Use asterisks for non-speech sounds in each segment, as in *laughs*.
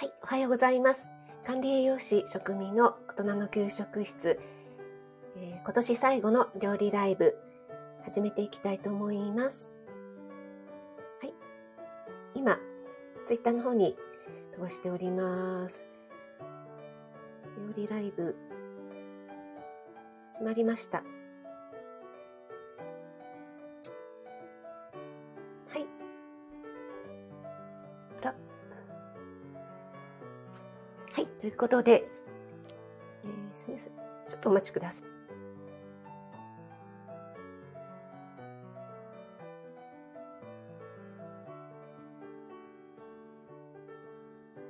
はい、おはようございます。管理栄養士職味の大人の給食室、えー今年最後の料理ライブ、始めていきたいと思います。はい、今、ツイッターの方に飛ばしております。料理ライブ、始まりました。ということで、えーすみません。ちょっとお待ちください。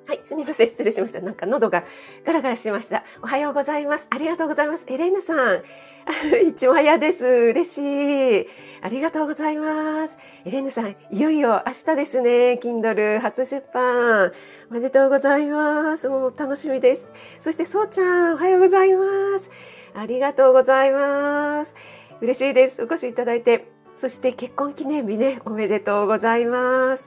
はい、すみません。失礼しました。なんか喉がガラガラしてました。おはようございます。ありがとうございます。エレーヌさん。*laughs* 一応早です。嬉しい。ありがとうございます。エレーヌさん、いよいよ明日ですね。Kindle 初出版。おめでとうございます。もう楽しみです。そして、そうちゃん、おはようございます。ありがとうございます。嬉しいです。お越しいただいて。そして、結婚記念日ね、おめでとうございます。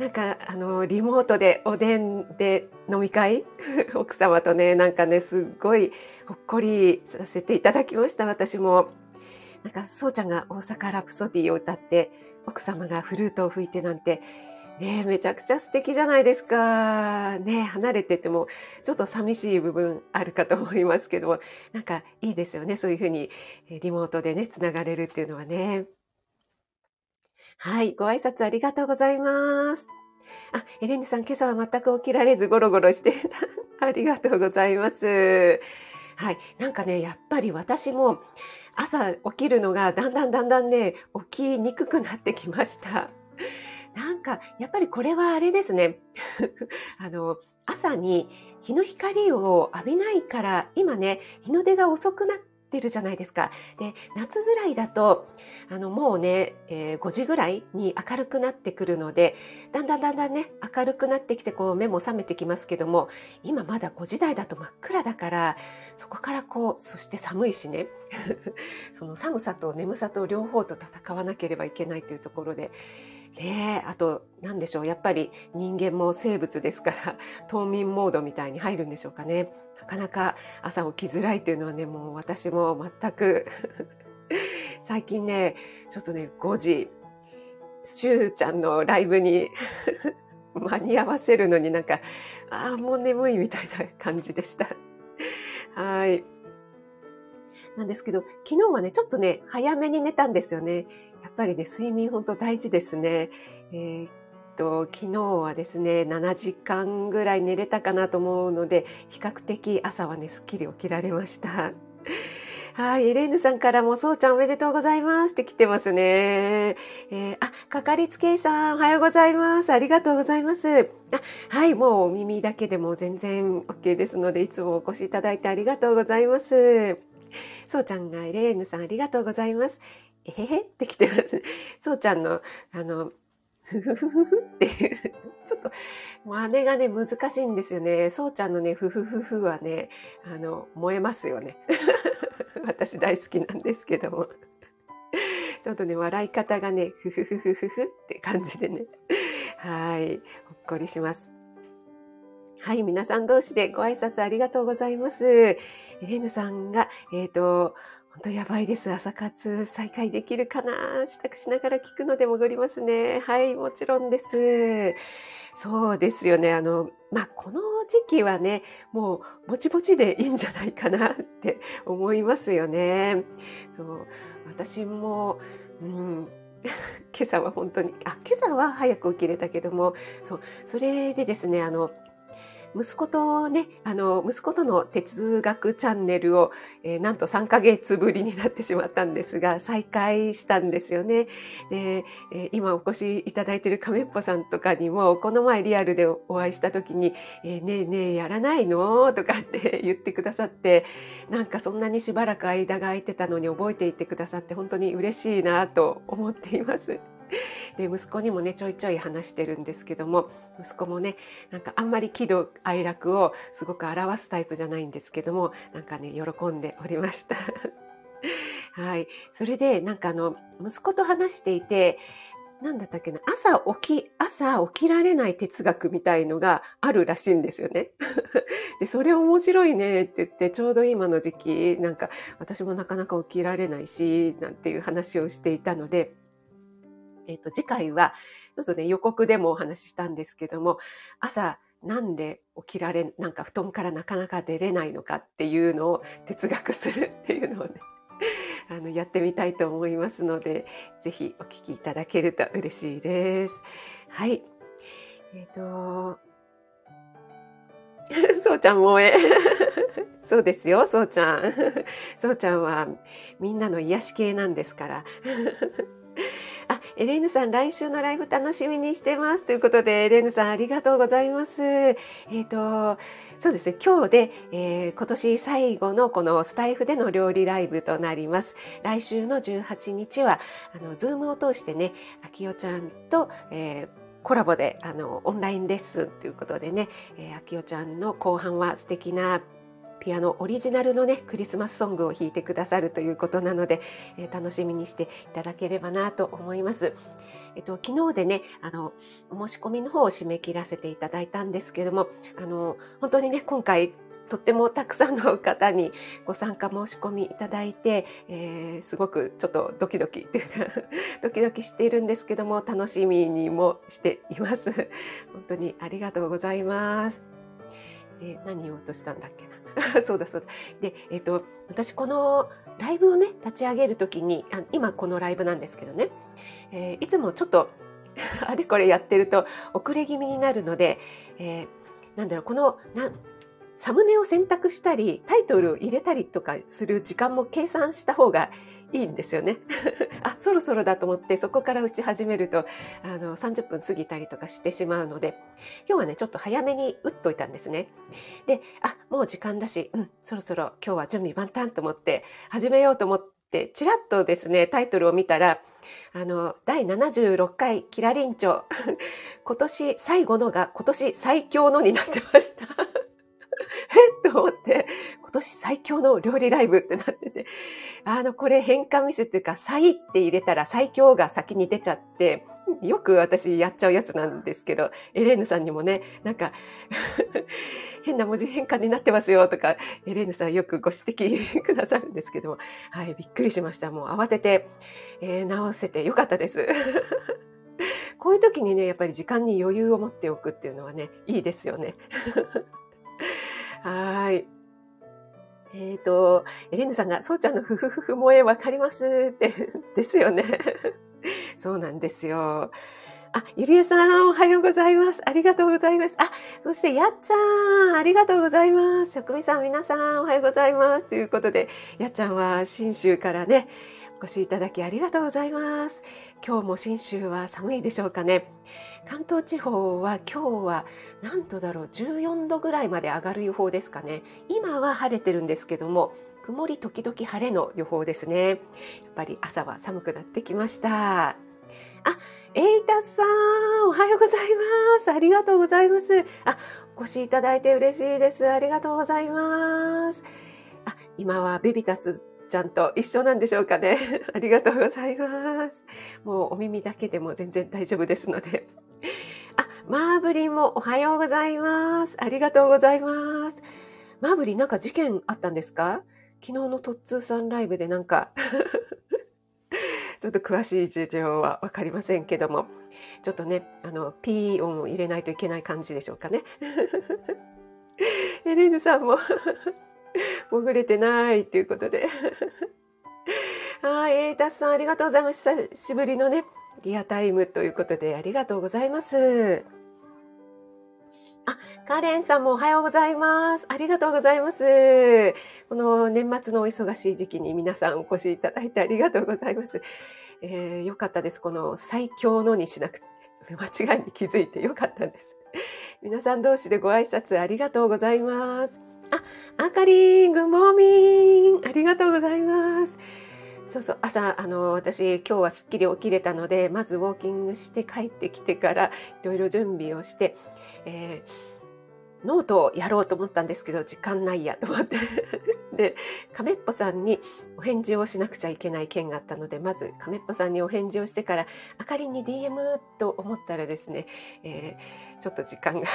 なんか、あの、リモートでおでんで飲み会？*laughs* 奥様とね、なんかね、すっごいほっこりさせていただきました、私も。なんか、そうちゃんが大阪ラプソディを歌って、奥様がフルートを吹いてなんて、ねめちゃくちゃ素敵じゃないですか。ね離れてても、ちょっと寂しい部分あるかと思いますけども、なんかいいですよね。そういうふうにリモートでね、つながれるっていうのはね。はい、ご挨拶ありがとうございます。あ、エレンヌさん、今朝は全く起きられずゴロゴロしてた。*laughs* ありがとうございます。はい、なんかね、やっぱり私も朝起きるのがだんだんだんだんね、起きにくくなってきました。なんか、やっぱりこれはあれですね。*laughs* あの、朝に日の光を浴びないから、今ね、日の出が遅くなっててるじゃないですか。で、夏ぐらいだと、あの、もうね、えー5時ぐらいに明るくなってくるので、だんだんだんだんね、明るくなってきて、こう、目も覚めてきますけども、今まだ5時台だと真っ暗だから、そこからこう、そして寒いしね、*laughs* その寒さと眠さと両方と戦わなければいけないというところで、ねあと、なんでしょう、やっぱり人間も生物ですから、冬眠モードみたいに入るんでしょうかね。なかなか朝起きづらいっていうのはね、もう私も全く *laughs* 最近ね、ちょっとね、5時、しゅうちゃんのライブに *laughs* 間に合わせるのになんか、ああ、もう眠いみたいな感じでした。はい。なんですけど、昨日はね、ちょっとね、早めに寝たんですよね。やっぱりね、睡眠本当大事ですね。えーと、昨日はですね、7時間ぐらい寝れたかなと思うので、比較的朝はね、すっきり起きられました。*laughs* はい、エレーヌさんからも、そうちゃんおめでとうございますって来てますね。えーあ、かかりつけ医さん、おはようございます。ありがとうございます。あ、はい、もうお耳だけでも全然 OK ですので、いつもお越しいただいてありがとうございます。そうちゃんがエレーヌさんありがとうございます。えへへって来てます。そうちゃんの、あの、ふふふふっていう、ちょっと、真似がね、難しいんですよね。そうちゃんのね、ふふふふはね、あの、燃えますよね。*laughs* 私大好きなんですけども。ちょっとね、笑い方がね、ふふふふふふって感じでね。はい、ほっこりします。はい、皆さん同士でご挨拶ありがとうございます。エレヌさんが、えっ、と、本当やばいです。朝活再開できるかな支度しながら聞くので潜りますね。はい、もちろんです。そうですよね。あの、まあ、この時期はね、もうぼちぼちでいいんじゃないかなって思いますよね。そう、私も、うん、*laughs* 今朝は本当に、あ、今朝は早く起きれたけども、そう、それでですね、あの、息子とね、あの、息子との哲学チャンネルを、えーなんと3ヶ月ぶりになってしまったんですが、再開したんですよね。で、えー今お越しいただいている亀っぽさんとかにも、この前リアルでお会いした時に、えーねえねえやらないのとかって *laughs* 言ってくださって、なんかそんなにしばらく間が空いてたのに覚えていてくださって本当に嬉しいなと思っています。*laughs* で息子にもねちょいちょい話してるんですけども息子もねなんかあんまり喜怒哀楽をすごく表すタイプじゃないんですけどもなんかね喜んでおりました。*laughs* はい、それでなんかあの息子と話していてなんだったっけな、朝起き、朝起きられない哲学みたいのがあるらしいんですよね。*laughs* で、それ面白いねって言って、ちょうど今の時期、なんか私もなかなか起きられないし、なんていう話をしていたので、えっ、ー、と、次回は、ちょっとね、予告でもお話ししたんですけども、朝、なんで起きられ、なんか布団からなかなか出れないのかっていうのを哲学するっていうのをね、*laughs* あのやってみたいと思いますので、ぜひお聞きいただけると嬉しいです。はい。えっ、ー、と、*laughs* そうちゃん萌え。*laughs* そうですよ、そうちゃん。そうちゃんはみんなの癒し系なんですから。あ、エレーヌさん、来週のライブ楽しみにしてます。ということで、エレーヌさん、ありがとうございます。えっ、ー、と、そうですね、今日で、えー、今年最後のこのスタイフでの料理ライブとなります。来週の18日は、あの、ズームを通してね、あきおちゃんと、えーコラボであのオンラインレッスンということでね、えー、あきおちゃんの後半は素敵なピアノオリジナルのねクリスマスソングを弾いてくださるということなので、えー、楽しみにしていただければなと思います。えっと、昨日でね、あの、お申し込みの方を締め切らせていただいたんですけども、あの、本当にね、今回、とってもたくさんの方にご参加申し込みいただいて、えー、すごくちょっとドキドキっていうか *laughs* ドキドキしているんですけども、楽しみにもしています。本当にありがとうございます。で、何言おうとしたんだっけな？*laughs* そうだそうだ。で、えっ、ー、と、私このライブをね、立ち上げる時にあ、今このライブなんですけどね、えー、いつもちょっと *laughs* あれこれやってると遅れ気味になるので、えー、なんだろう、このなサムネを選択したり、タイトルを入れたりとかする時間も計算した方がいいんですよね。*laughs* あ、そろそろだと思ってそこから打ち始めるとあの30分過ぎたりとかしてしまうので今日はねちょっと早めに打っといたんですね。で、あ、もう時間だし、うん、そろそろ今日は準備万端と思って始めようと思ってちらっとですねタイトルを見たらあの第76回キラリンチョ *laughs* 今年最後のが今年最強のになってました。え *laughs* っと思って、今年最強の料理ライブってなってて、あの、これ変換ミスっていうか、最って入れたら最強が先に出ちゃって、よく私やっちゃうやつなんですけど、エレーヌさんにもね、なんか *laughs* 変な文字変換になってますよとか、エレーヌさんよくご指摘くださるんですけども、はい、びっくりしました。もう慌てて、えー、直せてよかったです。*laughs* こういう時にね、やっぱり時間に余裕を持っておくっていうのはね、いいですよね。はい。えっ、ー、と、エレンヌさんが、そうちゃんのふふふふ萌えわかりますって、*laughs* ですよね。*laughs* そうなんですよ。あ、ゆりえさん、おはようございます。ありがとうございます。あ、そして、やっちゃん、ありがとうございます。職味さん、皆さん、おはようございます。ということで、やっちゃんは、信州からね、お越しいただきありがとうございます。今日も信州は寒いでしょうかね。関東地方は今日は何度だろう14度ぐらいまで上がる予報ですかね。今は晴れてるんですけども曇り時々晴れの予報ですね。やっぱり朝は寒くなってきました。あ、エイタさん、おはようございます。ありがとうございます。あ、お越しいただいて嬉しいです。ありがとうございます。あ、今はベビタスちゃんと一緒なんでしょうかね。*laughs* ありがとうございます。もうお耳だけでも全然大丈夫ですので。あ、マーブリンもおはようございます。ありがとうございます。マーブリンなんか事件あったんですか？昨日のトッツーさんライブでなんか *laughs* ちょっと詳しい事情はわかりませんけども、ちょっとね、あの、ピー音を入れないといけない感じでしょうかね。*laughs* エレーヌさんも *laughs* 潜れてないっていうことで。*laughs* はい、エイタさんありがとうございます。久しぶりのね、リアタイムということでありがとうございます。あ、カレンさんもおはようございます。ありがとうございます。この年末のお忙しい時期に皆さんお越しいただいてありがとうございます。えー、よかったです。この最強のにしなくて、間違いに気づいてよかったです。皆さん同士でご挨拶ありがとうございます。あ、あかりん、グモーミン。ありがとうございます。そうそう、朝、あの、私、今日はすっきり起きれたので、まずウォーキングして帰ってきてから、いろいろ準備をして、えーノートをやろうと思ったんですけど、時間ないやと思って。*laughs* で、亀っぽさんにお返事をしなくちゃいけない件があったので、まず亀っぽさんにお返事をしてから、あかりに DM と思ったらですね、えー、ちょっと時間が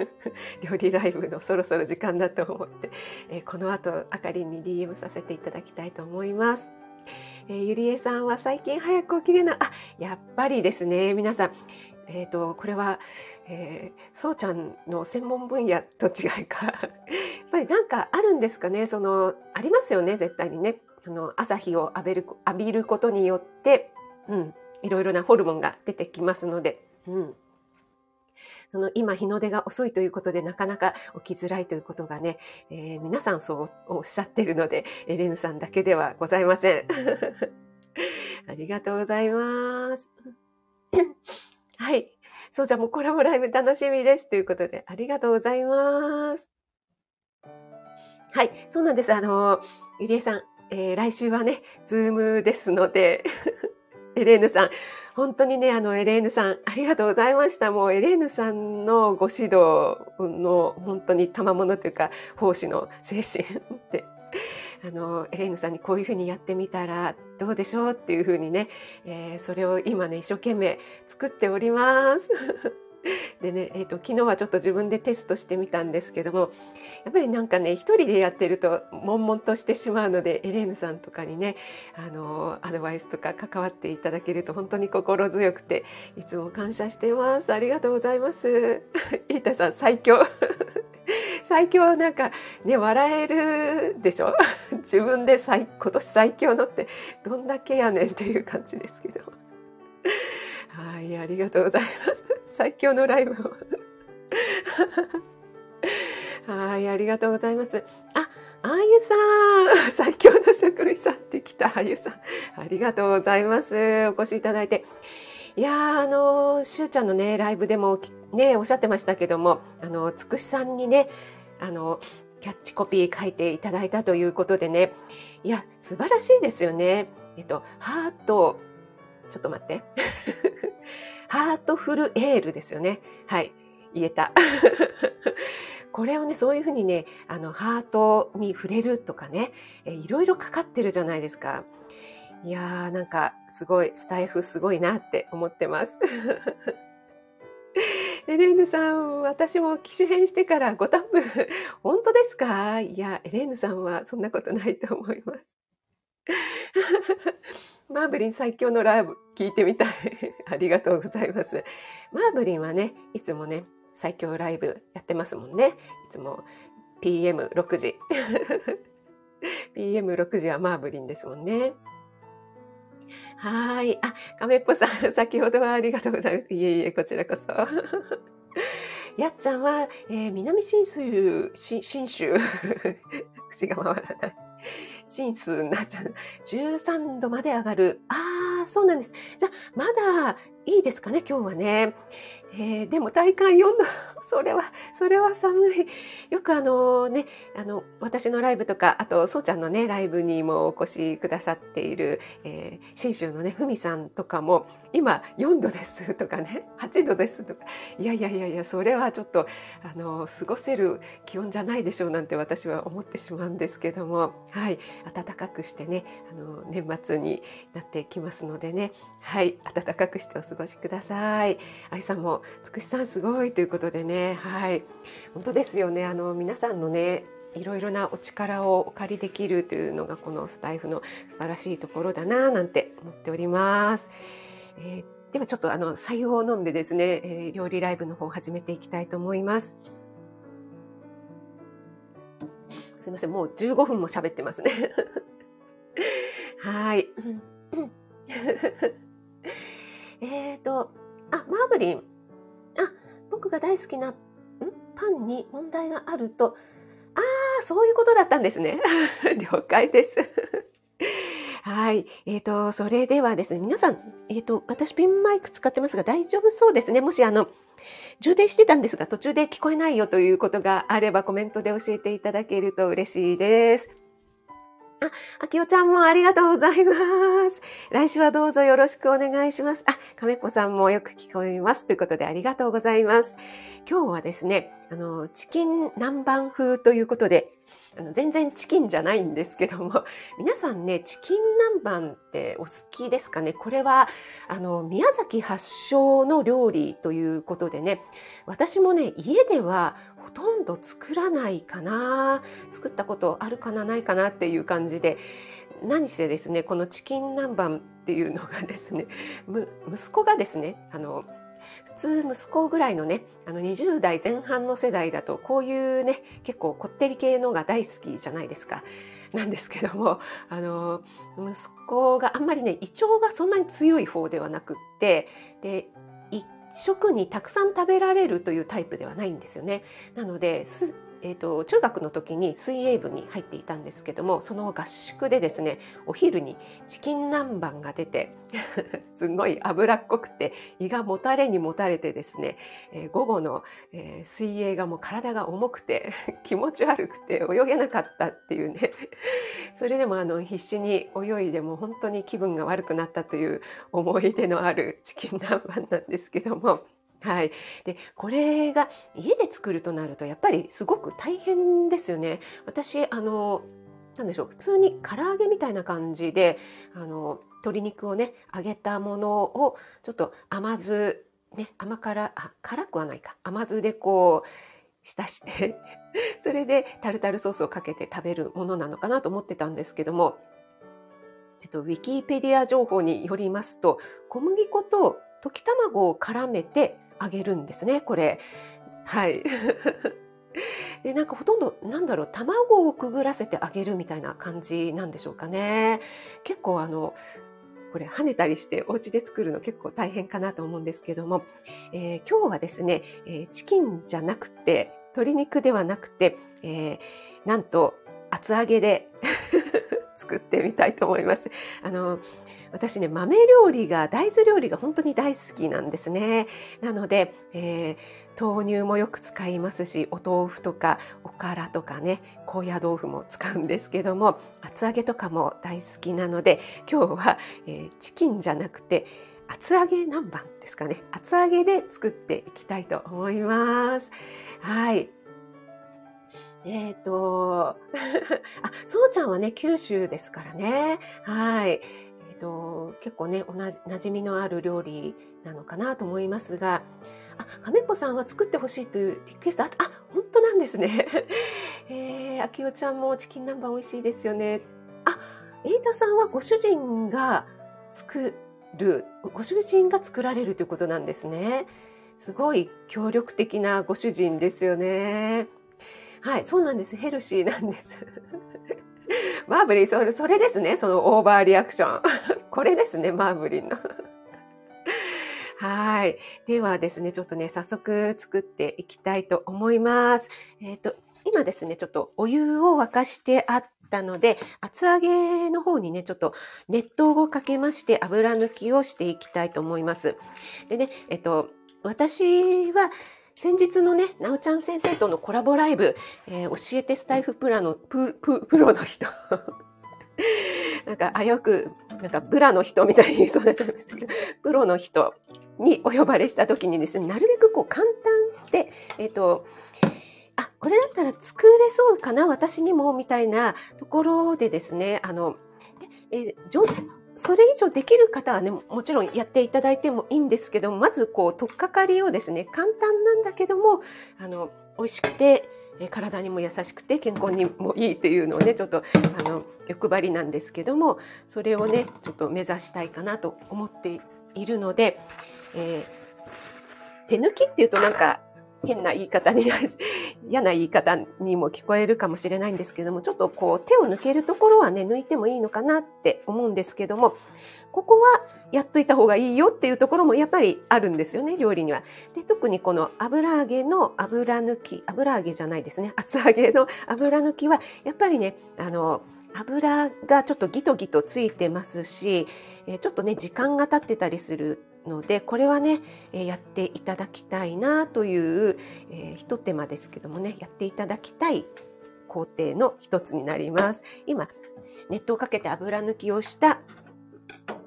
*laughs* 料理ライブのそろそろ時間だと思って、えー、この後あかりに DM させていただきたいと思います。えー、ゆりえさんは最近早く起きれない。あ、やっぱりですね。皆さん、え、ー、と、これは、えー、そうちゃんの専門分野と違いか。*laughs* やっぱりなんかあるんですかね。その、ありますよね、絶対にね。あの、朝日を浴びる、浴びることによって、うん、いろいろなホルモンが出てきますので、うん。その今日の出が遅いということでなかなか起きづらいということがね、えー、皆さんそうおっしゃってるので、エレヌさんだけではございません。*laughs* ありがとうございます。*coughs* はい。そうじゃもうコラボライブ楽しみです。ということで、ありがとうございます。はい。そうなんです。あの、ゆりえさん、えー、来週はね、ズームですので、*laughs* エレーヌさん、本当にね、あの、エレーヌさん、ありがとうございました。もう、エレーヌさんのご指導の、本当に賜物というか、奉仕の精神ってあのエレーヌさんにこういうふうにやってみたらどうでしょうっていうふうにね、えー、それを今ね一生懸命作っております。*laughs* でね、えーと、昨日はちょっと自分でテストしてみたんですけどもやっぱりなんかね一人でやってると悶々としてしまうのでエレーヌさんとかにねあのアドバイスとか関わっていただけると本当に心強くていつも感謝してます。ありがとうございます。*laughs* 飯田さん最強。最強なんかね笑えるでしょ？*laughs* 自分で最今年最強のってどんだけやねんっていう感じですけど。はいありがとうございます。最強のライブを。はいありがとうございます。ああゆさん。最強の食類さんってきたあゆさん。ありがとうございます。お越しいただいて。いやあのしゅうちゃんのねライブでもねおっしゃってましたけどもあのつくしさんにねあのキャッチコピー書いていただいたということでねいや素晴らしいですよね。えっとハートちょっと待って *laughs* ハートフルエールですよね。はい言えた。*laughs* これをねそういうふうにねあのハートに触れるとかねえいろいろかかってるじゃないですか。いやーなんかすごいスタイフすごいなって思ってます。*laughs* エレーヌさん、私も機種変してからごタップ、*laughs* 本当ですか？いや、エレーヌさんはそんなことないと思います。*laughs* マーブリン最強のライブ聞いてみたい。*laughs* ありがとうございます。マーブリンはね、いつもね、最強ライブやってますもんね。いつも PM6 時。PM6 時はマーブリンですもんね。はい。あ、亀っぽさん、*laughs* 先ほどはありがとうございます。いえいえ、こちらこそ。*laughs* やっちゃんは、えー、南信州、信州、*laughs* 口が回らない。新数になっちゃう。13度まで上がる。ああ、そうなんです。じゃあ、まだいいですかね、今日はね。えー、でも体感4度。それは、それは寒い。よくあのね、あの、私のライブとか、あと、そうちゃんのね、ライブにもお越しくださっている、えー、信州のね、ふみさんとかも、今4度ですとかね、*laughs* 8度ですとか、いやいやいやいや、それはちょっと、あの、過ごせる気温じゃないでしょうなんて私は思ってしまうんですけども、はい、暖かくしてね、あの、年末になってきますのでね、はい、暖かくしてお過ごしください。愛さんも、つくしさんすごいということでね、はい、本当ですよね。あの皆さんのね、いろいろなお力をお借りできるというのがこのスタイフの素晴らしいところだななんて思っております。えー、ではちょっとあの採用を飲んでですね、えー、料理ライブの方を始めていきたいと思います。すみません、もう15分も喋ってますね。*laughs* はい。*laughs* えっと、あ、マーブリン。僕が大好きなん？パンに問題があると、ああ、そういうことだったんですね。*laughs* 了解です。*laughs* はい。えっ、ー、と、それではですね、皆さん、えっ、ー、と、私ピンマイク使ってますが大丈夫そうですね。もしあの、充電してたんですが途中で聞こえないよということがあればコメントで教えていただけると嬉しいです。あ、あきおちゃんもありがとうございます。*laughs* 来週はどうぞよろしくお願いします。あ、かめぽさんもよく聞こえます。ということでありがとうございます。今日はですね、あの、チキン南蛮風ということで、あの全然チキンじゃないんですけども *laughs* 皆さんねチキン南蛮ってお好きですかね？これはあの宮崎発祥の料理ということでね私もね家ではほとんど作らないかな作ったことあるかなないかなっていう感じで何せですねこのチキン南蛮っていうのがですね *laughs* 息子がですねあの普通息子ぐらいのねあの20代前半の世代だとこういうね結構こってり系のが大好きじゃないですか。なんですけどもあの息子があんまりね胃腸がそんなに強い方ではなくってで食にたくさん食べられるというタイプではないんですよね。なのでえーと、中学の時に水泳部に入っていたんですけどもその合宿でですねお昼にチキン南蛮が出て *laughs* すごい脂っこくて胃がもたれにもたれてですね、えー、午後の、えー、水泳がもう体が重くて *laughs* 気持ち悪くて泳げなかったっていうね *laughs* それでもあの必死に泳いでも本当に気分が悪くなったという思い出のあるチキン南蛮なんですけども。はい、でこれが家で作るとなるとやっぱりすごく大変ですよね。私あのなんでしょう普通に唐揚げみたいな感じであの鶏肉をね揚げたものをちょっと甘酢ね甘辛あ辛くはないか甘酢でこう浸して *laughs* それでタルタルソースをかけて食べるものなのかなと思ってたんですけども、えっと、ウィキペディア情報によりますと小麦粉と溶き卵を絡めてあげるんですねこれ。はい *laughs* でなんかほとんどなんだろう卵をくぐらせてあげるみたいな感じなんでしょうかね。結構あのこれ跳ねたりしてお家で作るの結構大変かなと思うんですけども、えー、今日はですね、えー、チキンじゃなくて鶏肉ではなくて、えー、なんと厚揚げで *laughs* 作ってみたいと思います。あの私ね豆料理が大豆料理が本当に大好きなんですね。なので、えー、豆乳もよく使いますしお豆腐とかおからとかね高野豆腐も使うんですけども厚揚げとかも大好きなので今日は、えー、チキンじゃなくて厚揚げ南蛮ですかね。厚揚げで作っていきたいと思います。はい。えっ、*laughs* ー、とあそうちゃんはね九州ですからねはいえっと、結構ね、同じ、馴染みのある料理なのかなと思いますが、あ、亀っぽさんは作ってほしいというリクエストあ、あ、本当なんですね。*laughs* えー、あきおちゃんもチキン南蛮美味しいですよね。あ、エイタさんはご主人が作る、ご主人が作られるということなんですね。すごい協力的なご主人ですよね。はい、そうなんです。ヘルシーなんです。*laughs* マーブリン、それ、それですね。そのオーバーリアクション。*laughs* これですね、マーブリンの。*laughs* はい。ではですね、ちょっとね、早速作っていきたいと思います。えっ、ー、と、今ですね、ちょっとお湯を沸かしてあったので、厚揚げの方にね、ちょっと熱湯をかけまして油抜きをしていきたいと思います。でね、えっと、私は先日のね、なおちゃん先生とのコラボライブ、えー、教えてスタイフプラの、プ、プ、ロの人。*laughs* なんか、あ、よく、なんか、ブラの人みたいに言いそうなっちゃいましたけど、プロの人にお呼ばれした時にですね、なるべくこう簡単で、えっ、ー、と、あ、これだったら作れそうかな、私にも、みたいなところでですね、あの、えー、それ以上できる方はね、もちろんやっていただいてもいいんですけどまずこう、取っかかりをですね、簡単なんだけども、あの、美味しくて、体にも優しくて健康にもいいっていうのをねちょっとあの欲張りなんですけどもそれをねちょっと目指したいかなと思っているので、えー、手抜きっていうとなんか変な言い方にな、*laughs* 嫌な言い方にも聞こえるかもしれないんですけども、ちょっとこう手を抜けるところはね、抜いてもいいのかなって思うんですけども、ここはやっといた方がいいよっていうところもやっぱりあるんですよね、料理には。で、特にこの油揚げの油抜き、油揚げじゃないですね、厚揚げの油抜きは、やっぱりね、あの、油がちょっとギトギトついてますし、ちょっとね、時間が経ってたりするのでこれはねやっていただきたいなという、えー、ひと手間ですけどもねやっていただきたい工程の一つになります。今熱湯をかけて油抜きをした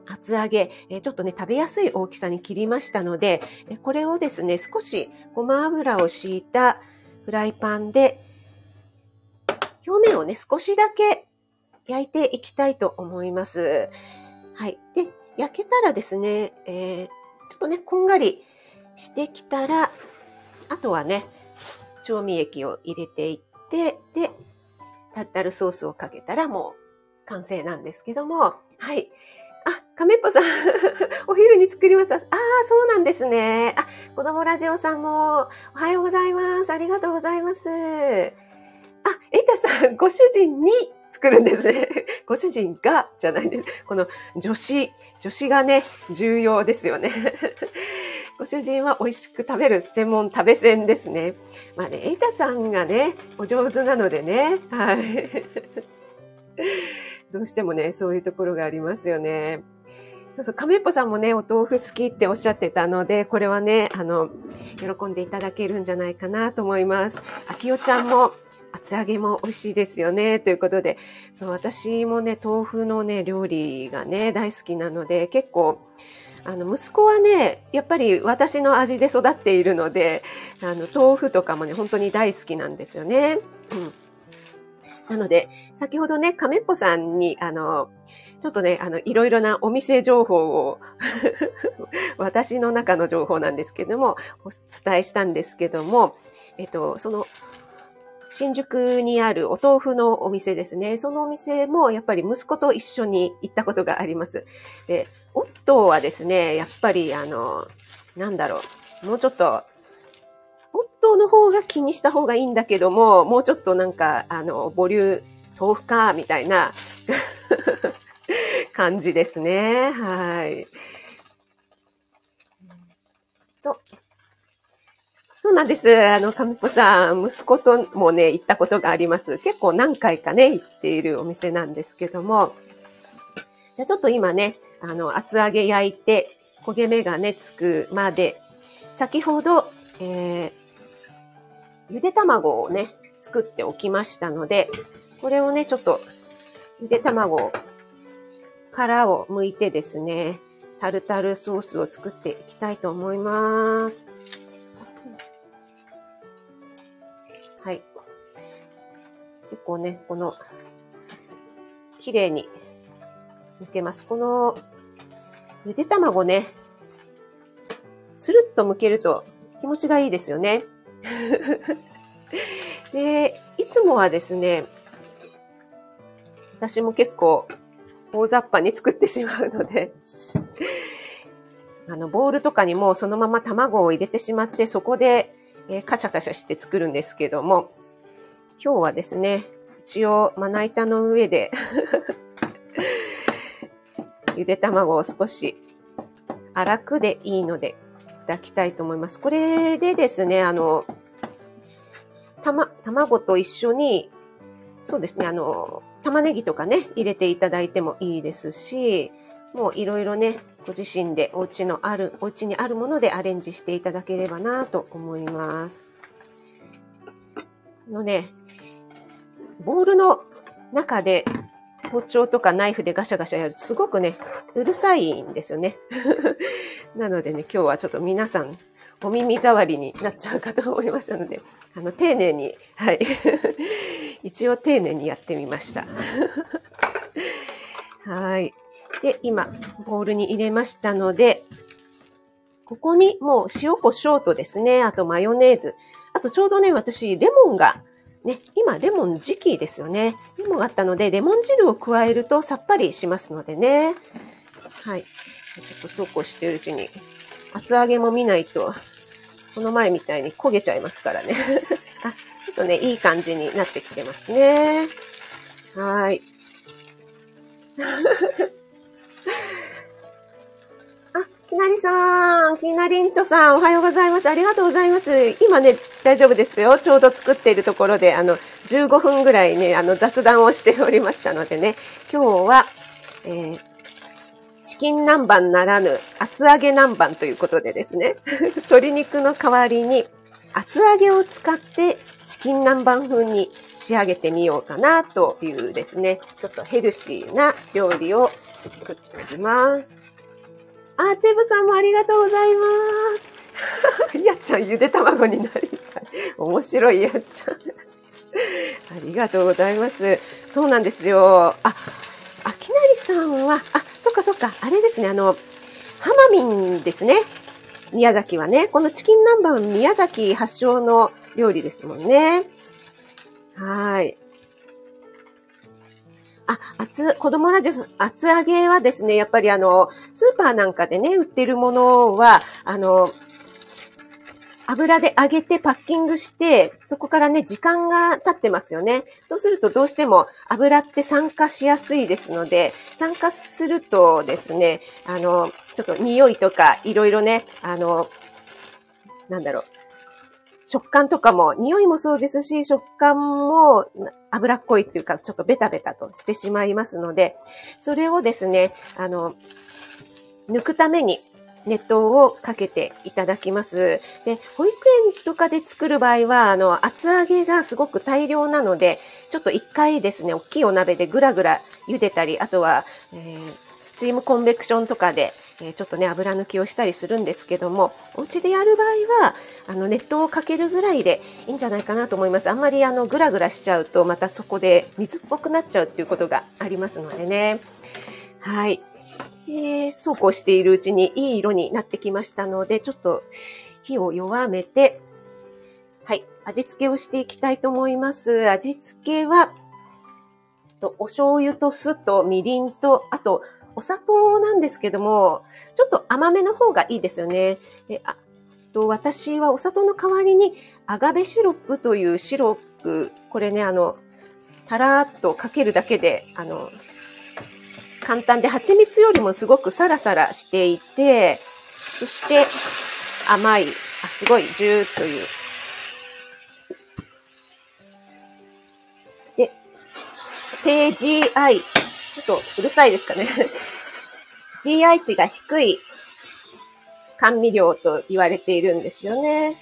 厚揚げ、えちょっとね、食べやすい大きさに切りましたので、これをですね、少しごま油を敷いたフライパンで、表面をね、少しだけ焼いていきたいと思います。はい。で、焼けたらですね、えー、ちょっとね、こんがりしてきたら、あとはね、調味液を入れていって、で、タルタルソースをかけたらもう完成なんですけども、はい。あ、亀っぽさん、*laughs* お昼に作ります。ああ、そうなんですね。あ、子供ラジオさんも、おはようございます。ありがとうございます。あ、エタさん、ご主人に作るんですね。*laughs* ご主人が、じゃないです。この女子、女子がね、重要ですよね。*laughs* ご主人は美味しく食べる専門食べ銭ですね。まあね、エイタさんがね、お上手なのでね、はい。*laughs* どうしてもね、そういうところがありますよね。そうそう、亀っぽさんもね、お豆腐好きっておっしゃってたので、これはね、あの、喜んでいただけるんじゃないかなと思います。あきおちゃんも、厚揚げも美味しいですよね。ということで、そう、私もね、豆腐のね、料理がね、大好きなので、結構、あの、息子はね、やっぱり私の味で育っているので、あの、豆腐とかもね、本当に大好きなんですよね。うん。なので、先ほどね、亀っぽさんに、あの、ちょっとね、あの、いろいろなお店情報を *laughs* 私の中の情報なんですけども、お伝えしたんですけども、えっと、その、新宿にあるお豆腐のお店ですね。そのお店もやっぱり息子と一緒に行ったことがあります。で、夫はですね、やっぱりあの、なんだろう、もうちょっと当の方が気にした方がいいんだけども、もうちょっとなんか、あの、ボリュー、豆腐か、みたいな *laughs* 感じですね。はい。そうなんです。あの、かみぽさん、息子ともね、行ったことがあります。結構何回かね、行っているお店なんですけども。じゃあちょっと今ね、あの、厚揚げ焼いて、焦げ目がね、つくまで、先ほど、えー、ゆで卵をね、作っておきましたので、これをね、ちょっと、ゆで卵を、殻を剥いてですね、タルタルソースを作っていきたいと思います。結構ね、この、綺麗に抜けます。この、ゆで卵ね、つるっと剥けると気持ちがいいですよね。*laughs* で、いつもはですね、私も結構大雑把に作ってしまうので *laughs* あの、ボウルとかにもそのまま卵を入れてしまって、そこで、えー、カシャカシャして作るんですけども、今日はですね、一応まな板の上で *laughs* ゆで卵を少し粗くでいいのでいただきたいと思います。これでですね、あの、たま、卵と一緒に、そうですね、あの、玉ねぎとかね、入れていただいてもいいですし、もういろいろね、ご自身でお家のある、お家にあるものでアレンジしていただければなと思います。のね、ボウルの中で包丁とかナイフでガシャガシャやるとすごくね、うるさいんですよね。*laughs* なのでね、今日はちょっと皆さん、お耳障りになっちゃうかと思いましたので、あの、丁寧に、はい。*laughs* 一応丁寧にやってみました。*laughs* はい。で、今、ボウルに入れましたので、ここにもう塩コショウとですね、あとマヨネーズ。あとちょうどね、私、レモンがね、今レモン時期ですよね。レモンあったので、レモン汁を加えるとさっぱりしますのでね。はい。ちょっとそうこうしてるうちに、厚揚げも見ないと、この前みたいに焦げちゃいますからね。*laughs* あ、ちょっとね、いい感じになってきてますね。はい。*laughs* あきなりさん、きなりんちょさん、おはようございます。ありがとうございます。今ね、大丈夫ですよ。ちょうど作っているところで、あの、15分ぐらいね、あの、雑談をしておりましたのでね、今日は、えー、チキン南蛮ならぬ厚揚げ南蛮ということでですね、*laughs* 鶏肉の代わりに厚揚げを使ってチキン南蛮風に仕上げてみようかなというですね、ちょっとヘルシーな料理を作っております。あ、チェブさんもありがとうございます。*laughs* やっちゃんゆで卵になり。*laughs* 面白いやっちゃん。ありがとうございます。そうなんですよ。あ、あきなりさんは、あ、そっかそっか、あれですね、あの、ハマミンですね。宮崎はね、このチキン南蛮宮崎発祥の料理ですもんね。はい。あ、厚、子供ラジオ、厚揚げはですね、やっぱりあの、スーパーなんかでね、売ってるものは、あの、油で揚げてパッキングして、そこからね、時間が経ってますよね。そうするとどうしても油って酸化しやすいですので、酸化するとですね、あの、ちょっと匂いとかいろいろね、あの、なんだろう、食感とかも、匂いもそうですし、食感も脂っこいっていうか、ちょっとベタベタとしてしまいますので、それをですね、あの、抜くために、熱湯をかけていただきます。で、保育園とかで作る場合は、あの、厚揚げがすごく大量なので、ちょっと一回ですね、大きいお鍋でぐらぐら茹でたり、あとは、えー、スチームコンベクションとかで、えちょっとね、油抜きをしたりするんですけども、お家でやる場合は、あの、熱湯をかけるぐらいでいいんじゃないかなと思います。あんまりあの、ぐらぐらしちゃうと、またそこで水っぽくなっちゃうっていうことがありますのでね。はい。え、そうこうしているうちにいい色になってきましたので、ちょっと火を弱めて、はい、味付けをしていきたいと思います。味付けは、お醤油と酢とみりんと、あと、お砂糖なんですけども、ちょっと甘めの方がいいですよね。であと私はお砂糖の代わりにアガベシロップというシロップ、これね、あの、たらーっとかけるだけで、あの、簡単で蜂蜜よりもすごくサラサラしていて、そして甘い、あすごいジューという。で、PGI ちょっとうるさいですかね。*laughs* GI 値が低い甘味料と言われているんですよね。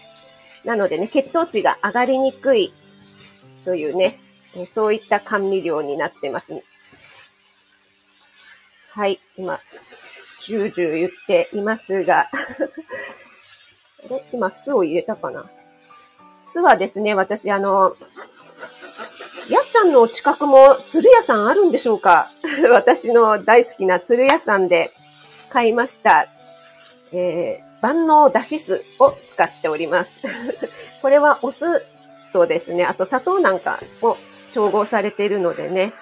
なのでね、血糖値が上がりにくいというね、そういった甘味料になってます、はい、今、ジュージュー言っていますが *laughs* あれ？今、酢を入れたかな？酢はですね、私、あの、やっちゃんの近くも鶴屋さんあるんでしょうか？*laughs* 私の大好きな鶴屋さんで買いました。えー、万能だし酢を使っております。*laughs* これはお酢とですね、あと砂糖なんかも調合されているのでね。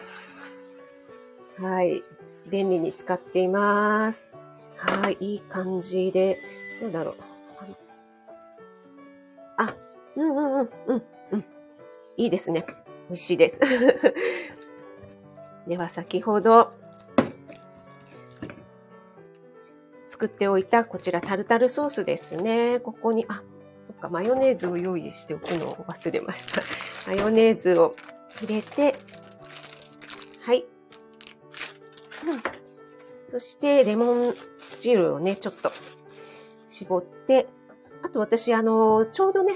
はい。便利に使っています。はい。いい感じで、なんだろう。あ、うんうんうん、うん、うん。いいですね。美味しいです。*laughs* では先ほど作っておいたこちらタルタルソースですね。ここに、あ、そっか、マヨネーズを用意しておくのを忘れました。マヨネーズを入れて、*laughs* そしてレモン汁をね、ちょっと絞って、あと私、あの、ちょうどね、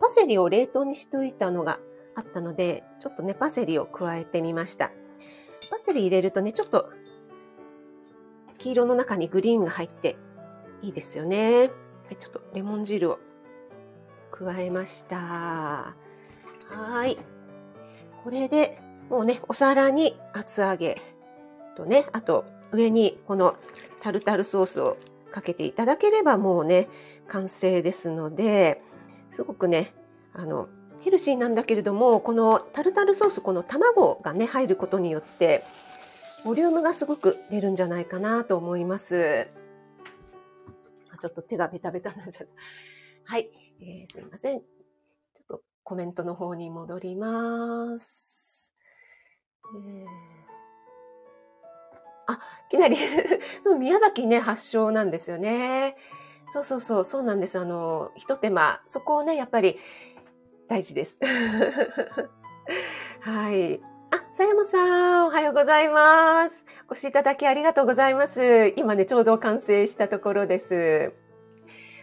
パセリを冷凍にしておいたのがあったので、ちょっとね、パセリを加えてみました。パセリ入れるとね、ちょっと黄色の中にグリーンが入っていいですよね。はい、ちょっとレモン汁を加えました。はい。これで、もうね、お皿に厚揚げとね、あと上にこのタルタルソースをかけていただければもうね、完成ですので、すごくね、あの、ヘルシーなんだけれどもこのタルタルソースこの卵がね入ることによってボリュームがすごく出るんじゃないかなと思います。ちょっと手がベタベタになっちゃった。はい、えー、すいません。ちょっとコメントの方に戻ります。えー、あ、いきなり *laughs* その宮崎ね、発祥なんですよね。そうそうそう、そうなんです。あの、一手間、そこをね、やっぱり大事です。*laughs* はい。あ、さやまさん、おはようございます。お越しいただきありがとうございます。今ね、ちょうど完成したところです。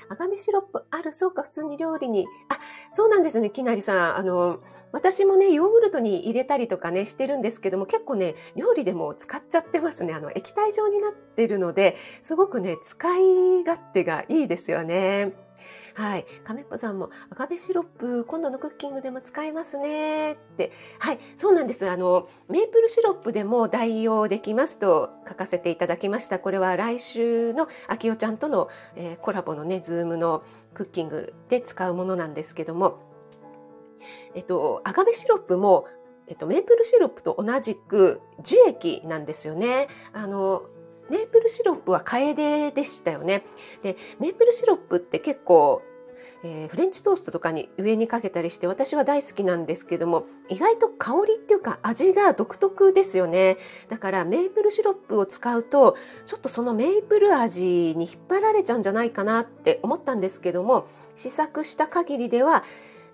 アガベシロップある？そうか、普通に料理に。あ、そうなんですね、きなりさん。あの、私もね、ヨーグルトに入れたりとかね、してるんですけども、結構ね、料理でも使っちゃってますね。あの、液体状になってるので、すごくね、使い勝手がいいですよね。はい。亀っぽさんも、アガベシロップ、今度のクッキングでも使いますね。って。はい。そうなんです。あの、メープルシロップでも代用できますと書かせていただきました。これは来週のあきおちゃんとの、えー、コラボのね、ズームのクッキングで使うものなんですけども、えっと、アガベシロップも、えっと、メープルシロップと同じく樹液なんですよね。あの、メープルシロップはカエデでしたよね。で、メープルシロップって結構えー、フレンチトーストとかに上にかけたりして私は大好きなんですけども意外と香りっていうか味が独特ですよねだからメープルシロップを使うとちょっとそのメープル味に引っ張られちゃうんじゃないかなって思ったんですけども試作した限りでは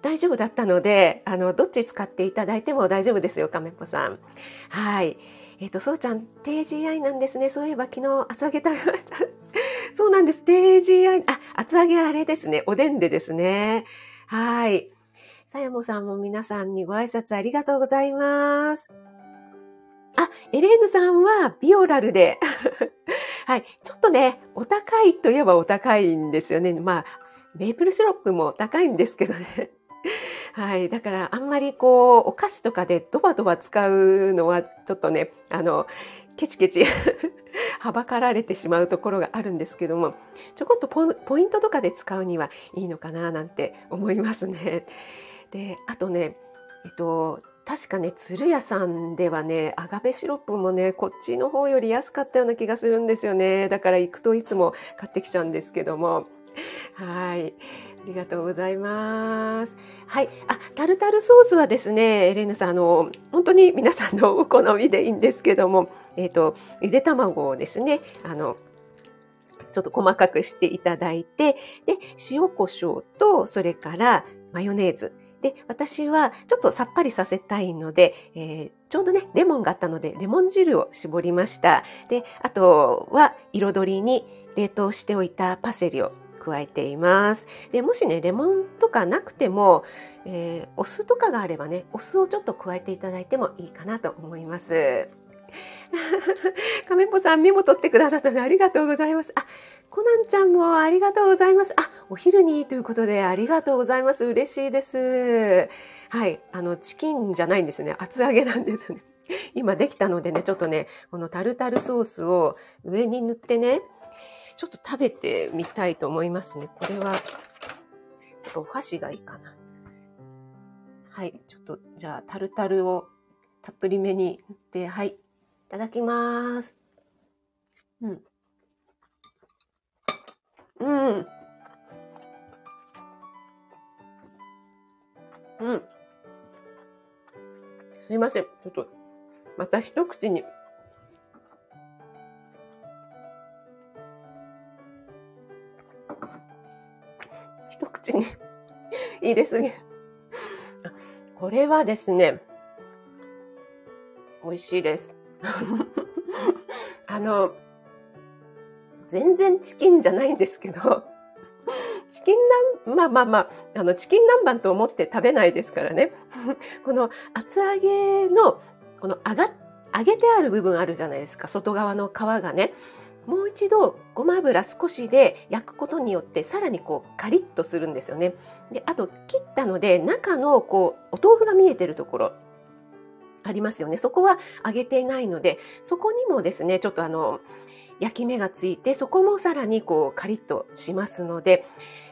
大丈夫だったのであのどっち使っていただいても大丈夫ですよ亀っぽさんはいえっ、ー、とそうちゃん低 GI なんですねそういえば昨日厚揚げ食べました *laughs* そうなんです。低 GI、あ、厚揚げあれですね。おでんでですね。はい。さやもさんも皆さんにご挨拶ありがとうございます。あ、エレーヌさんはビオラルで。*laughs* はい。ちょっとね、お高いといえばお高いんですよね。まあ、メープルシロップも高いんですけどね。はい。だから、あんまりこう、お菓子とかでドバドバ使うのは、ちょっとね、あの、ケチケチ *laughs* はばかられてしまうところがあるんですけどもちょこっとポイントとかで使うにはいいのかななんて思いますね。であとねえっと確かね鶴屋さんではねアガベシロップもねこっちの方より安かったような気がするんですよねだから行くといつも買ってきちゃうんですけどもはいありがとうございます。はい。あ、タルタルソースはですね、エレーヌさん、あの、本当に皆さんのお好みでいいんですけども、えっ、ー、と、ゆで卵をですね、あの、ちょっと細かくしていただいて、で、塩コショウと、それからマヨネーズ。で、私はちょっとさっぱりさせたいので、えー、ちょうどね、レモンがあったので、レモン汁を絞りました。で、あとは彩りに冷凍しておいたパセリを加えています。で、もしね、レモンとかなくても、えー、お酢とかがあればね、お酢をちょっと加えていただいてもいいかなと思います。*laughs* 亀ぽさんメモ取ってくださったのありがとうございます。あ、コナンちゃんもありがとうございます。あ、お昼にということでありがとうございます。嬉しいです。はい、あのチキンじゃないんですね。厚揚げなんですね。今できたのでね、ちょっとね、このタルタルソースを上に塗ってね、ちょっと食べてみたいと思いますね。これは、お箸がいいかな。はい、ちょっと、じゃあ、タルタルをたっぷりめに塗って、はい、いただきます。うん。うん。うん。すいません。ちょっと、また一口に。口に入れすぎ。これはですね、美味しいです。あの、全然チキンじゃないんですけど、チキン南、まあまあまあ、あの、チキン南蛮と思って食べないですからね。この厚揚げの、この揚が、揚げてある部分あるじゃないですか、外側の皮がね。もう一度ごま油少しで焼くことによってさらにこうカリッとするんですよね。であと切ったので中のこうお豆腐が見えてるところありますよね。そこは揚げていないので、そこにもですね、ちょっとあの、焼き目がついて、そこもさらにこうカリッとしますので、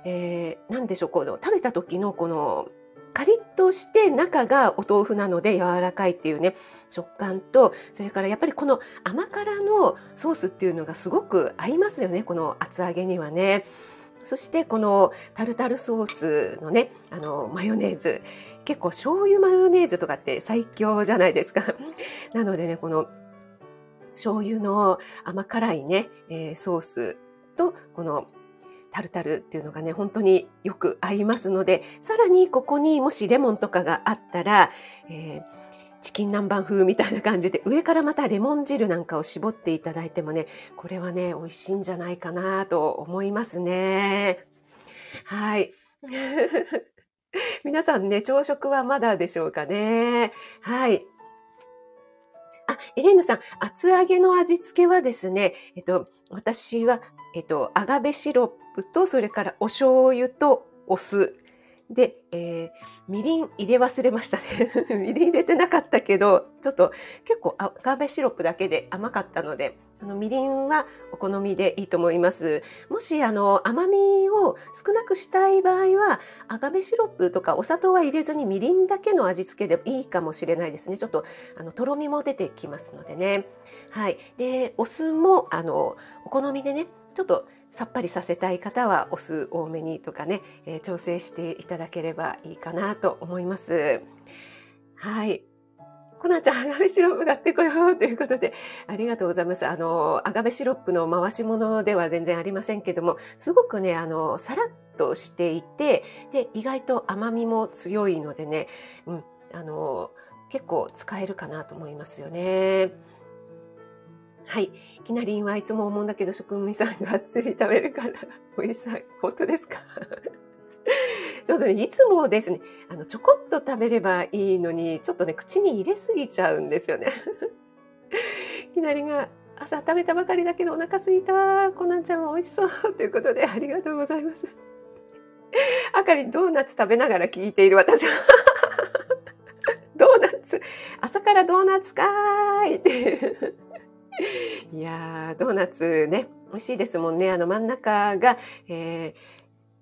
えー、なんでしょう、この食べた時のこのカリッとして中がお豆腐なので柔らかいっていうね、食感と、それからやっぱりこの甘辛のソースっていうのがすごく合いますよね、この厚揚げにはね。そしてこのタルタルソースのね、あの、マヨネーズ。結構醤油マヨネーズとかって最強じゃないですか。*laughs* なのでね、この醤油の甘辛いね、えー、ソースとこのタルタルっていうのがね、本当によく合いますので、さらにここにもしレモンとかがあったら、えー、チキン南蛮風みたいな感じで上からまたレモン汁なんかを絞っていただいてもね、これはね、美味しいんじゃないかなと思いますね。はい。*laughs* 皆さんね、朝食はまだでしょうかね。はい。あ、エレーヌさん、厚揚げの味付けはですね、えっと、私は、えっと、アガベシロップと、それからお醤油とお酢で、えー、みりん入れ忘れましたね。*laughs* みりん入れてなかったけど、ちょっと結構アガベシロップだけで甘かったので、あのみりんはお好みでいいと思います。もしあの甘みを少なくしたい場合は、アガベシロップとかお砂糖は入れずにみりんだけの味付けでいいかもしれないですね。ちょっとあのとろみも出てきますのでね。はい。で、お酢もあのお好みでね、ちょっとさっぱりさせたい方はお酢多めにとかね、えー、調整していただければいいかなと思います。はい。コナちゃん、アガベシロップ買ってこようということで、ありがとうございます。あの、アガベシロップの回し物では全然ありませんけども、すごくね、あの、さらっとしていて、で、意外と甘みも強いのでね、うん、あの、結構使えるかなと思いますよね。はい。きなりんはいつも思うんだけど、職務さんがっつり食べるから、*laughs* おいしさ、本当ですか？*laughs* ちょっとね、いつもですね、あの、ちょこっと食べればいいのに、ちょっとね、口に入れすぎちゃうんですよね。*laughs* きなりが、朝食べたばかりだけどお腹すいた。コナンちゃんも美味しそう。ということで、ありがとうございます。あかりドーナツ食べながら聞いている私は。ドーナツ、朝からドーナツかーいっていや、ドーナツね、美味しいですもんね。あの真ん中が、え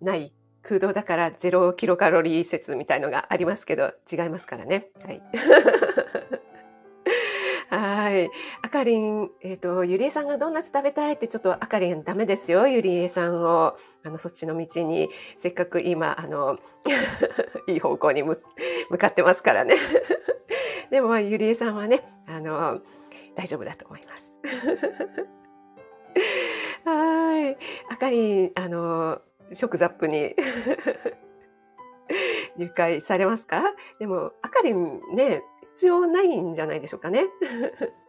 ー、ない空洞だからゼロキロカロリー説みたいのがありますけど、違いますからね。はい。*laughs* はい。あかりん、えっ、ー、と、ゆりえさんがドーナツ食べたいってちょっとあかりんダメですよ。ゆりえさんを、あの、そっちの道に、せっかく今、あの、*laughs* いい方向に向かってますからね。*laughs* でも、ゆりえさんはね、あの、大丈夫だと思います。*laughs* はい。あかりん、あの、食ザップに *laughs* 入会されますか？でも、あかりんね、必要ないんじゃないでしょうかね。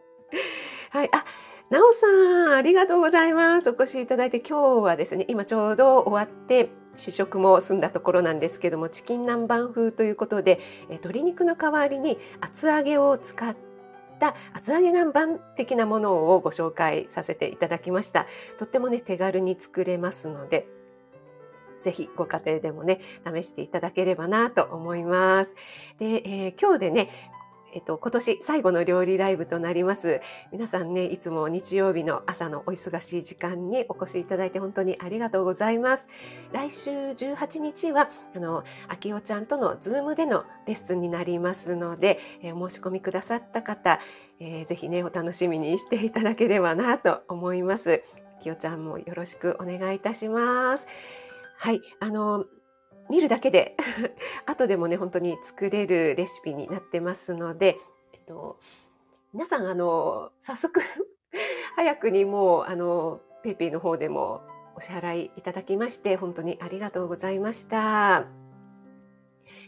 *laughs* はい。あ、なおさん、ありがとうございます。お越しいただいて、今日はですね、今ちょうど終わって、試食も済んだところなんですけども、チキン南蛮風ということで、鶏肉の代わりに厚揚げを使った厚揚げ南蛮的なものをご紹介させていただきました。とってもね、手軽に作れますので、ぜひご家庭でもね、試していただければなと思います。で、えー、今日でね、えっと、今年最後の料理ライブとなります。皆さんね、いつも日曜日の朝のお忙しい時間にお越しいただいて本当にありがとうございます。来週18日は、あの、あきおちゃんとのズームでのレッスンになりますので、えー、申し込みくださった方、えー、ぜひね、お楽しみにしていただければなと思います。あきおちゃんもよろしくお願いいたします。はい、あの、見るだけで *laughs* 後でもね、本当に作れるレシピになってますので、えっと、皆さん、あの、早速 *laughs* 早くにもう、あの、ペイペイの方でもお支払いいただきまして、本当にありがとうございました。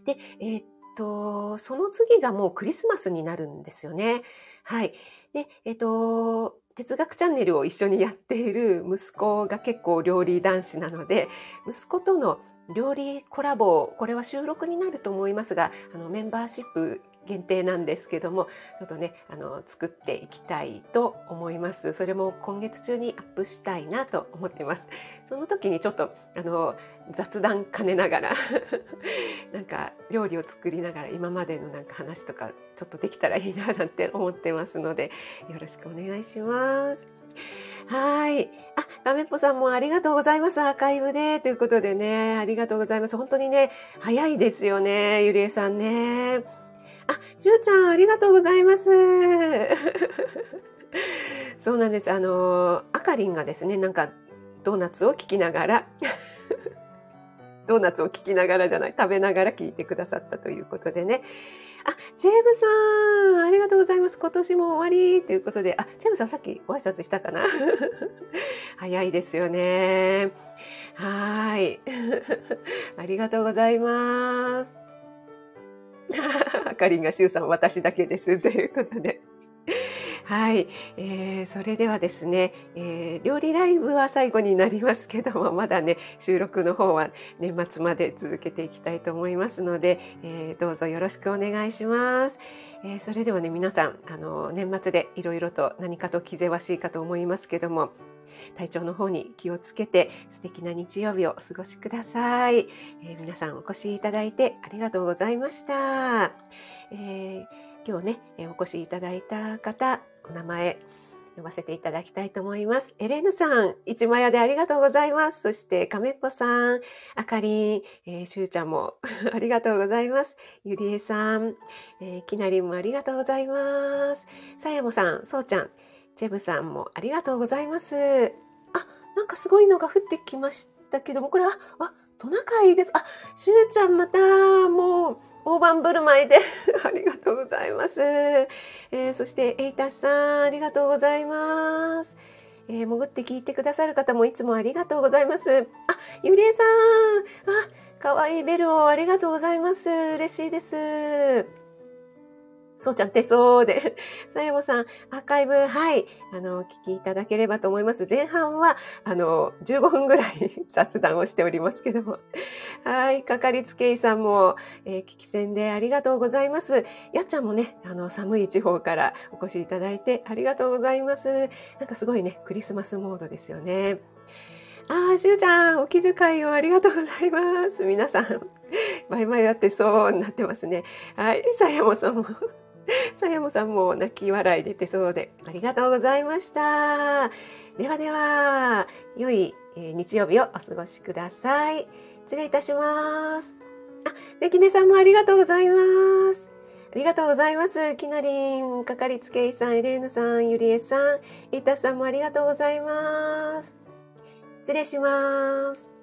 で、えっと、その次がもうクリスマスになるんですよね。はい。で、えっと、哲学チャンネルを一緒にやっている息子が結構料理男子なので息子との料理コラボこれは収録になると思いますがあのメンバーシップ限定なんですけどもちょっとねあの作っていきたいと思います。それも今月中にアップしたいなと思ってます。その時にちょっとあの雑談兼ねながら *laughs* なんか料理を作りながら今までのなんか話とかちょっとできたらいいななんて思ってますのでよろしくお願いします。はい。あ、ガメッポさんもありがとうございます。アーカイブで。ということでね、ありがとうございます。本当にね、早いですよね、ゆりえさんね。あ、しゅうちゃん、ありがとうございます。*laughs* そうなんです。あの、あかりんがですね、なんか、ドーナツを聞きながら、ドーナツを聞きながらじゃない、食べながら聞いてくださったということでね。あ、ジェームさん、ありがとうございます。今年も終わりということで、あ、ジェームさんさっきご挨拶したかな？*laughs* 早いですよね。はい。*laughs* ありがとうございます。*laughs* かりんがしゅうさん私だけですということで。はい、えー、それではですね、えー、料理ライブは最後になりますけども *laughs* まだね収録の方は年末まで続けていきたいと思いますので、えー、どうぞよろしくお願いします。えー、それではね皆さんあの年末でいろいろと何かと気ぜわしいかと思いますけども体調の方に気をつけて素敵な日曜日をお過ごしください、えー、皆さんお越しいただいてありがとうございました、えー、今日ねお越しいただいた方お名前呼ばせていただきたいと思います。エレーヌさん、一枚屋でありがとうございます。そして、亀っぽさん、あかりん、えー、しゅうちゃんも *laughs* ありがとうございます。ゆりえさん、えー、きなりんもありがとうございます。さやもさん、そうちゃん、チェブさんもありがとうございます。あ、なんかすごいのが降ってきましたけども、これは、あ、トナカイです。あ、しゅうちゃんまた、もう、大盤振る舞いで *laughs* ありがとうございます。えー、そしてエイタさんありがとうございます。えー、潜って聞いてくださる方もいつもありがとうございます。あ、ゆりえさん、あ、可愛いベルをありがとうございます。嬉しいです。そうちゃん手相で、*laughs* さやもさん、アーカイブ、はい、あの、聞きいただければと思います。前半は、あの、15分ぐらい *laughs* 雑談をしておりますけども。はい、かかりつけ医さんも、えー、聞き戦でありがとうございます。やっちゃんもね、あの、寒い地方からお越しいただいてありがとうございます。なんかすごいね、クリスマスモードですよね。ああ、しゅうちゃん、お気遣いをありがとうございます。皆さん、バイバイやってそうになってますね。はい、さやもさんもさやもさんも泣き笑い出てそうでありがとうございました。ではでは、良い、え日曜日をお過ごしください。失礼いたします。あ、関根さんもありがとうございます。ありがとうございます。きなりん、かかりつけ医さん、エレーヌさん、ゆりえさん、イタさんもありがとうございます。失礼します。